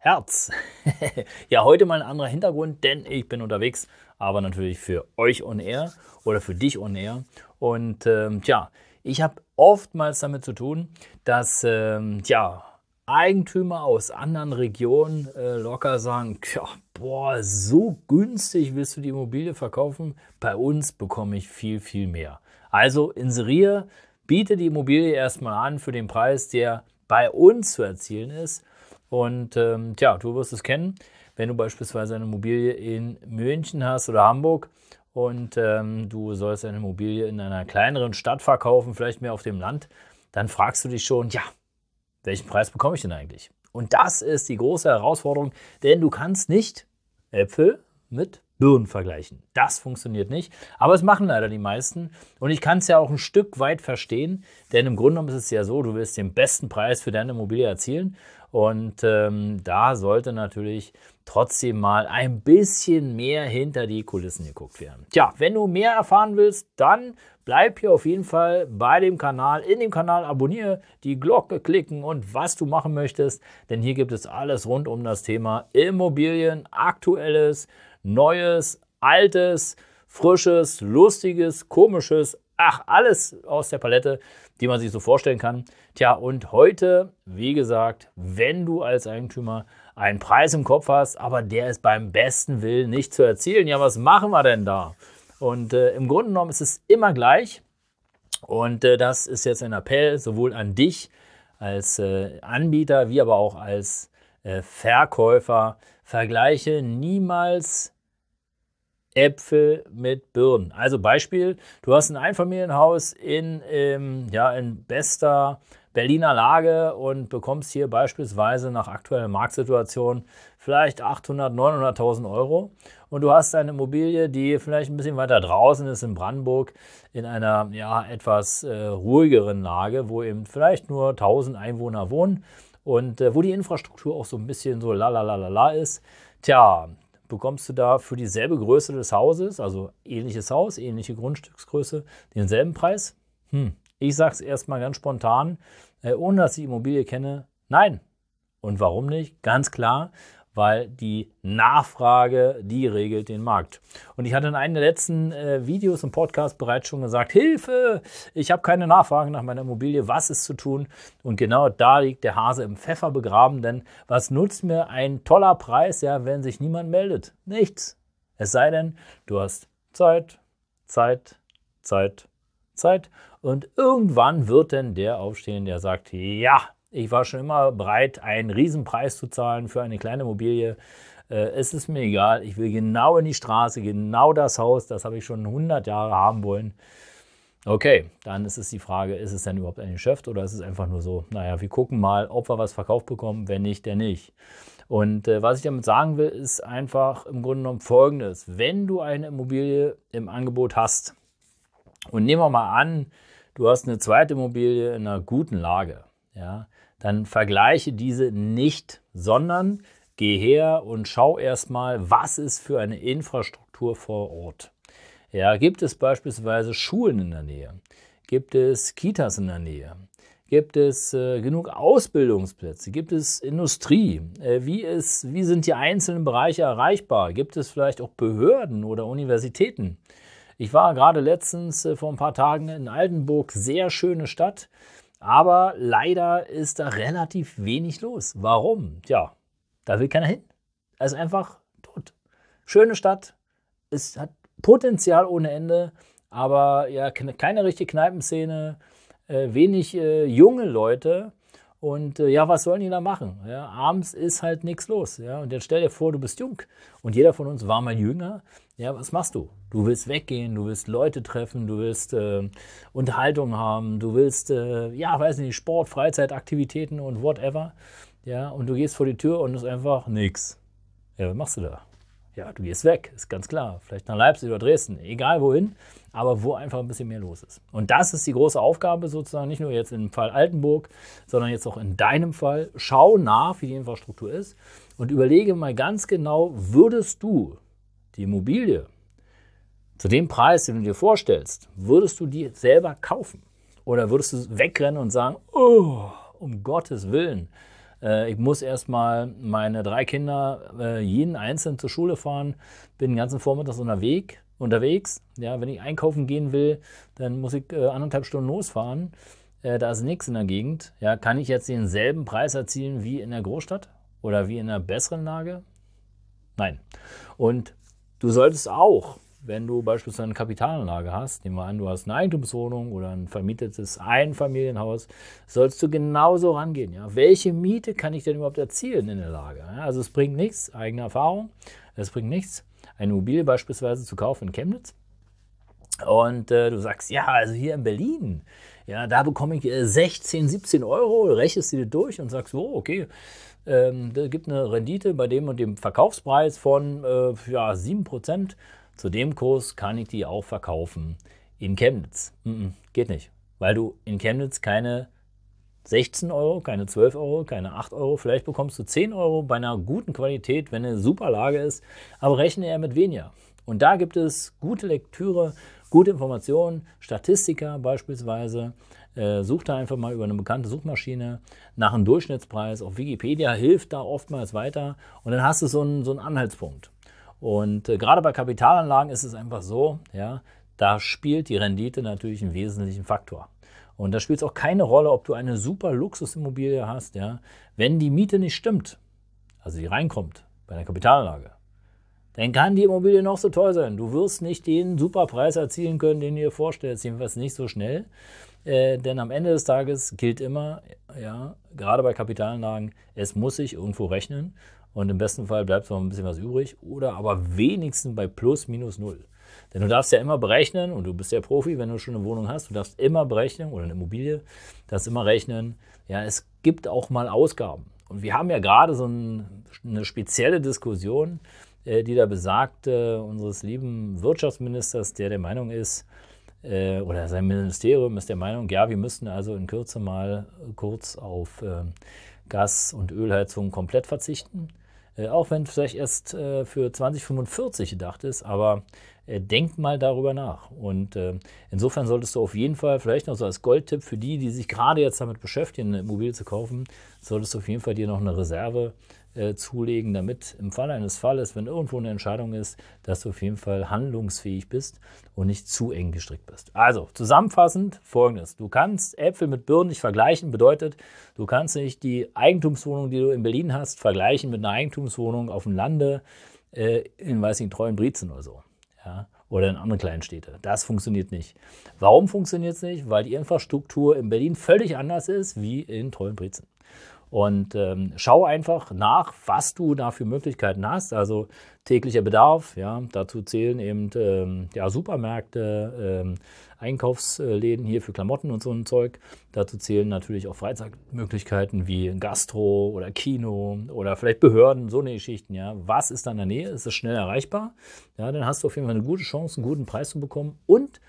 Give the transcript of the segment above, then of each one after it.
Herz. ja, heute mal ein anderer Hintergrund, denn ich bin unterwegs, aber natürlich für euch on air oder für dich on air. Und ähm, tja, ich habe oftmals damit zu tun, dass ähm, ja, Eigentümer aus anderen Regionen äh, locker sagen, tja, boah, so günstig willst du die Immobilie verkaufen, bei uns bekomme ich viel, viel mehr. Also inseriere, biete die Immobilie erstmal an für den Preis, der bei uns zu erzielen ist und ähm, tja, du wirst es kennen, wenn du beispielsweise eine Immobilie in München hast oder Hamburg und ähm, du sollst eine Immobilie in einer kleineren Stadt verkaufen, vielleicht mehr auf dem Land, dann fragst du dich schon, ja, welchen Preis bekomme ich denn eigentlich? Und das ist die große Herausforderung, denn du kannst nicht Äpfel mit Birnen vergleichen. Das funktioniert nicht, aber es machen leider die meisten und ich kann es ja auch ein Stück weit verstehen, denn im Grunde genommen ist es ja so, du willst den besten Preis für deine Immobilie erzielen und ähm, da sollte natürlich trotzdem mal ein bisschen mehr hinter die Kulissen geguckt werden. Tja, wenn du mehr erfahren willst, dann bleib hier auf jeden Fall bei dem Kanal. In dem Kanal abonniere, die Glocke klicken und was du machen möchtest, denn hier gibt es alles rund um das Thema Immobilien, aktuelles, neues, altes, frisches, lustiges, komisches, ach, alles aus der Palette, die man sich so vorstellen kann. Tja, und heute, wie gesagt, wenn du als Eigentümer einen Preis im Kopf hast, aber der ist beim besten Willen nicht zu erzielen, ja, was machen wir denn da? Und äh, im Grunde genommen ist es immer gleich. Und äh, das ist jetzt ein Appell sowohl an dich als äh, Anbieter wie aber auch als äh, Verkäufer. Vergleiche niemals Äpfel mit Birnen. Also Beispiel, du hast ein Einfamilienhaus in, ähm, ja, in bester Berliner Lage und bekommst hier beispielsweise nach aktueller Marktsituation vielleicht 800, 900.000 Euro. Und du hast eine Immobilie, die vielleicht ein bisschen weiter draußen ist in Brandenburg, in einer ja, etwas äh, ruhigeren Lage, wo eben vielleicht nur 1000 Einwohner wohnen und äh, wo die Infrastruktur auch so ein bisschen so la la la la ist. Tja, bekommst du da für dieselbe Größe des Hauses, also ähnliches Haus, ähnliche Grundstücksgröße, denselben Preis? Hm. Ich sage es erstmal ganz spontan, äh, ohne dass ich Immobilie kenne, nein. Und warum nicht? Ganz klar, weil die Nachfrage, die regelt den Markt. Und ich hatte in einem der letzten äh, Videos im Podcast bereits schon gesagt, Hilfe, ich habe keine Nachfrage nach meiner Immobilie, was ist zu tun? Und genau da liegt der Hase im Pfeffer begraben, denn was nutzt mir ein toller Preis, ja, wenn sich niemand meldet? Nichts. Es sei denn, du hast Zeit, Zeit, Zeit, Zeit und irgendwann wird denn der aufstehen, der sagt, ja, ich war schon immer bereit, einen Riesenpreis zu zahlen für eine kleine Immobilie. Äh, es ist mir egal, ich will genau in die Straße, genau das Haus, das habe ich schon 100 Jahre haben wollen. Okay, dann ist es die Frage, ist es denn überhaupt ein Geschäft oder ist es einfach nur so, naja, wir gucken mal, ob wir was verkauft bekommen, wenn nicht, dann nicht. Und äh, was ich damit sagen will, ist einfach im Grunde genommen folgendes. Wenn du eine Immobilie im Angebot hast und nehmen wir mal an, du hast eine zweite Immobilie in einer guten Lage, ja, dann vergleiche diese nicht, sondern geh her und schau erstmal, was ist für eine Infrastruktur vor Ort. Ja, gibt es beispielsweise Schulen in der Nähe? Gibt es Kitas in der Nähe? Gibt es äh, genug Ausbildungsplätze? Gibt es Industrie? Äh, wie, ist, wie sind die einzelnen Bereiche erreichbar? Gibt es vielleicht auch Behörden oder Universitäten? Ich war gerade letztens äh, vor ein paar Tagen in Altenburg, sehr schöne Stadt. Aber leider ist da relativ wenig los. Warum? Tja, da will keiner hin. Er ist einfach tot. Schöne Stadt, es hat Potenzial ohne Ende, aber ja, keine richtige Kneipenszene, äh, wenig äh, junge Leute. Und äh, ja, was sollen die da machen? Ja, abends ist halt nichts los. Ja? Und jetzt stell dir vor, du bist jung und jeder von uns war mal jünger. Ja, was machst du? Du willst weggehen, du willst Leute treffen, du willst äh, Unterhaltung haben, du willst, äh, ja, weiß nicht, Sport, Freizeitaktivitäten und whatever. Ja, und du gehst vor die Tür und es ist einfach nichts. Ja, was machst du da? Ja, du gehst weg, ist ganz klar. Vielleicht nach Leipzig oder Dresden, egal wohin, aber wo einfach ein bisschen mehr los ist. Und das ist die große Aufgabe sozusagen, nicht nur jetzt im Fall Altenburg, sondern jetzt auch in deinem Fall. Schau nach, wie die Infrastruktur ist und überlege mal ganz genau, würdest du die Immobilie zu dem Preis, den du dir vorstellst, würdest du die selber kaufen? Oder würdest du wegrennen und sagen, oh, um Gottes Willen, äh, ich muss erstmal meine drei Kinder äh, jeden einzeln zur Schule fahren, bin den ganzen Vormittag unterwegs, unterwegs. Ja, wenn ich einkaufen gehen will, dann muss ich äh, anderthalb Stunden losfahren. Äh, da ist nichts in der Gegend. Ja, kann ich jetzt denselben Preis erzielen wie in der Großstadt oder wie in einer besseren Lage? Nein. Und du solltest auch wenn du beispielsweise eine Kapitalanlage hast, nehmen wir an, du hast eine Eigentumswohnung oder ein vermietetes Einfamilienhaus, sollst du genauso rangehen. Ja? Welche Miete kann ich denn überhaupt erzielen in der Lage? Ja? Also es bringt nichts, eigene Erfahrung, es bringt nichts, eine Immobilie beispielsweise zu kaufen in Chemnitz. Und äh, du sagst, ja, also hier in Berlin, ja, da bekomme ich 16, äh, 17 Euro, rechnest du dir durch und sagst, oh, okay, ähm, da gibt eine Rendite bei dem und dem Verkaufspreis von äh, ja, 7%. Zu dem Kurs kann ich die auch verkaufen in Chemnitz. Mm -mm, geht nicht, weil du in Chemnitz keine 16 Euro, keine 12 Euro, keine 8 Euro, vielleicht bekommst du 10 Euro bei einer guten Qualität, wenn eine super Lage ist, aber rechne eher mit weniger. Und da gibt es gute Lektüre, gute Informationen, Statistiker beispielsweise. Äh, such da einfach mal über eine bekannte Suchmaschine nach einem Durchschnittspreis. Auf Wikipedia hilft da oftmals weiter und dann hast du so einen, so einen Anhaltspunkt. Und äh, gerade bei Kapitalanlagen ist es einfach so, ja, da spielt die Rendite natürlich einen wesentlichen Faktor. Und da spielt es auch keine Rolle, ob du eine super Luxusimmobilie hast, ja. Wenn die Miete nicht stimmt, also die reinkommt bei einer Kapitalanlage, dann kann die Immobilie noch so toll sein. Du wirst nicht den super Preis erzielen können, den du dir vorstellst, jedenfalls nicht so schnell. Äh, denn am Ende des Tages gilt immer, ja, gerade bei Kapitalanlagen, es muss sich irgendwo rechnen und im besten Fall bleibt noch ein bisschen was übrig oder aber wenigstens bei plus minus null. Denn du darfst ja immer berechnen und du bist ja Profi, wenn du schon eine Wohnung hast, du darfst immer berechnen oder eine Immobilie, darfst immer rechnen, ja, es gibt auch mal Ausgaben. Und wir haben ja gerade so ein, eine spezielle Diskussion, äh, die da besagt, äh, unseres lieben Wirtschaftsministers, der der Meinung ist, äh, oder sein Ministerium ist der Meinung, ja, wir müssten also in Kürze mal kurz auf äh, Gas- und Ölheizung komplett verzichten. Äh, auch wenn vielleicht erst äh, für 2045 gedacht ist, aber äh, denk mal darüber nach. Und äh, insofern solltest du auf jeden Fall, vielleicht noch so als Goldtipp für die, die sich gerade jetzt damit beschäftigen, eine Immobilie zu kaufen, solltest du auf jeden Fall dir noch eine Reserve äh, zulegen, damit im Fall eines Falles, wenn irgendwo eine Entscheidung ist, dass du auf jeden Fall handlungsfähig bist und nicht zu eng gestrickt bist. Also zusammenfassend folgendes. Du kannst Äpfel mit Birnen nicht vergleichen, bedeutet, du kannst nicht die Eigentumswohnung, die du in Berlin hast, vergleichen mit einer Eigentumswohnung auf dem Lande äh, in, weiß nicht, treuen Brietzen oder so. Ja? oder in anderen kleinen Städte. Das funktioniert nicht. Warum funktioniert es nicht? Weil die Infrastruktur in Berlin völlig anders ist wie in Treuenbrietzen. Und ähm, schau einfach nach, was du da für Möglichkeiten hast. Also täglicher Bedarf, ja, dazu zählen eben ähm, ja, Supermärkte, ähm, Einkaufsläden hier für Klamotten und so ein Zeug. Dazu zählen natürlich auch Freizeitmöglichkeiten wie Gastro oder Kino oder vielleicht Behörden, so eine Geschichten. Ja. Was ist da in der Nähe? Ist es schnell erreichbar? Ja, dann hast du auf jeden Fall eine gute Chance, einen guten Preis zu bekommen und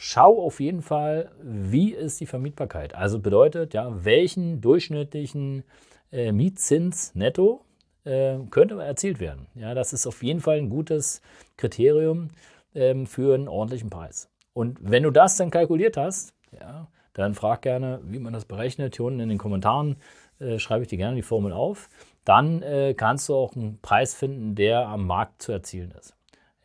Schau auf jeden Fall, wie ist die Vermietbarkeit. Also bedeutet, ja, welchen durchschnittlichen äh, Mietzins netto äh, könnte erzielt werden. Ja, das ist auf jeden Fall ein gutes Kriterium ähm, für einen ordentlichen Preis. Und wenn du das dann kalkuliert hast, ja, dann frag gerne, wie man das berechnet. Hier unten in den Kommentaren äh, schreibe ich dir gerne die Formel auf. Dann äh, kannst du auch einen Preis finden, der am Markt zu erzielen ist.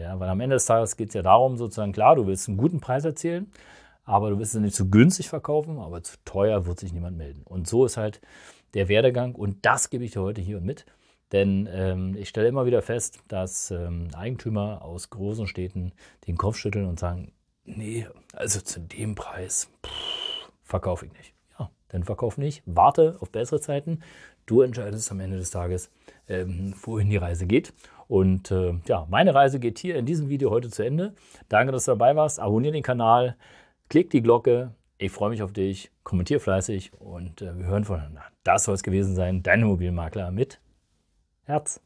Ja, weil am Ende des Tages geht es ja darum, sozusagen, klar, du willst einen guten Preis erzielen, aber du willst es nicht zu günstig verkaufen, aber zu teuer wird sich niemand melden. Und so ist halt der Werdegang und das gebe ich dir heute hier mit. Denn ähm, ich stelle immer wieder fest, dass ähm, Eigentümer aus großen Städten den Kopf schütteln und sagen, nee, also zu dem Preis verkaufe ich nicht. Ja, dann verkauf nicht, warte auf bessere Zeiten. Du entscheidest am Ende des Tages, ähm, wohin die Reise geht. Und äh, ja, meine Reise geht hier in diesem Video heute zu Ende. Danke, dass du dabei warst. Abonniere den Kanal, klick die Glocke. Ich freue mich auf dich. Kommentier fleißig und äh, wir hören voneinander. Das soll es gewesen sein. Dein Immobilienmakler mit Herz.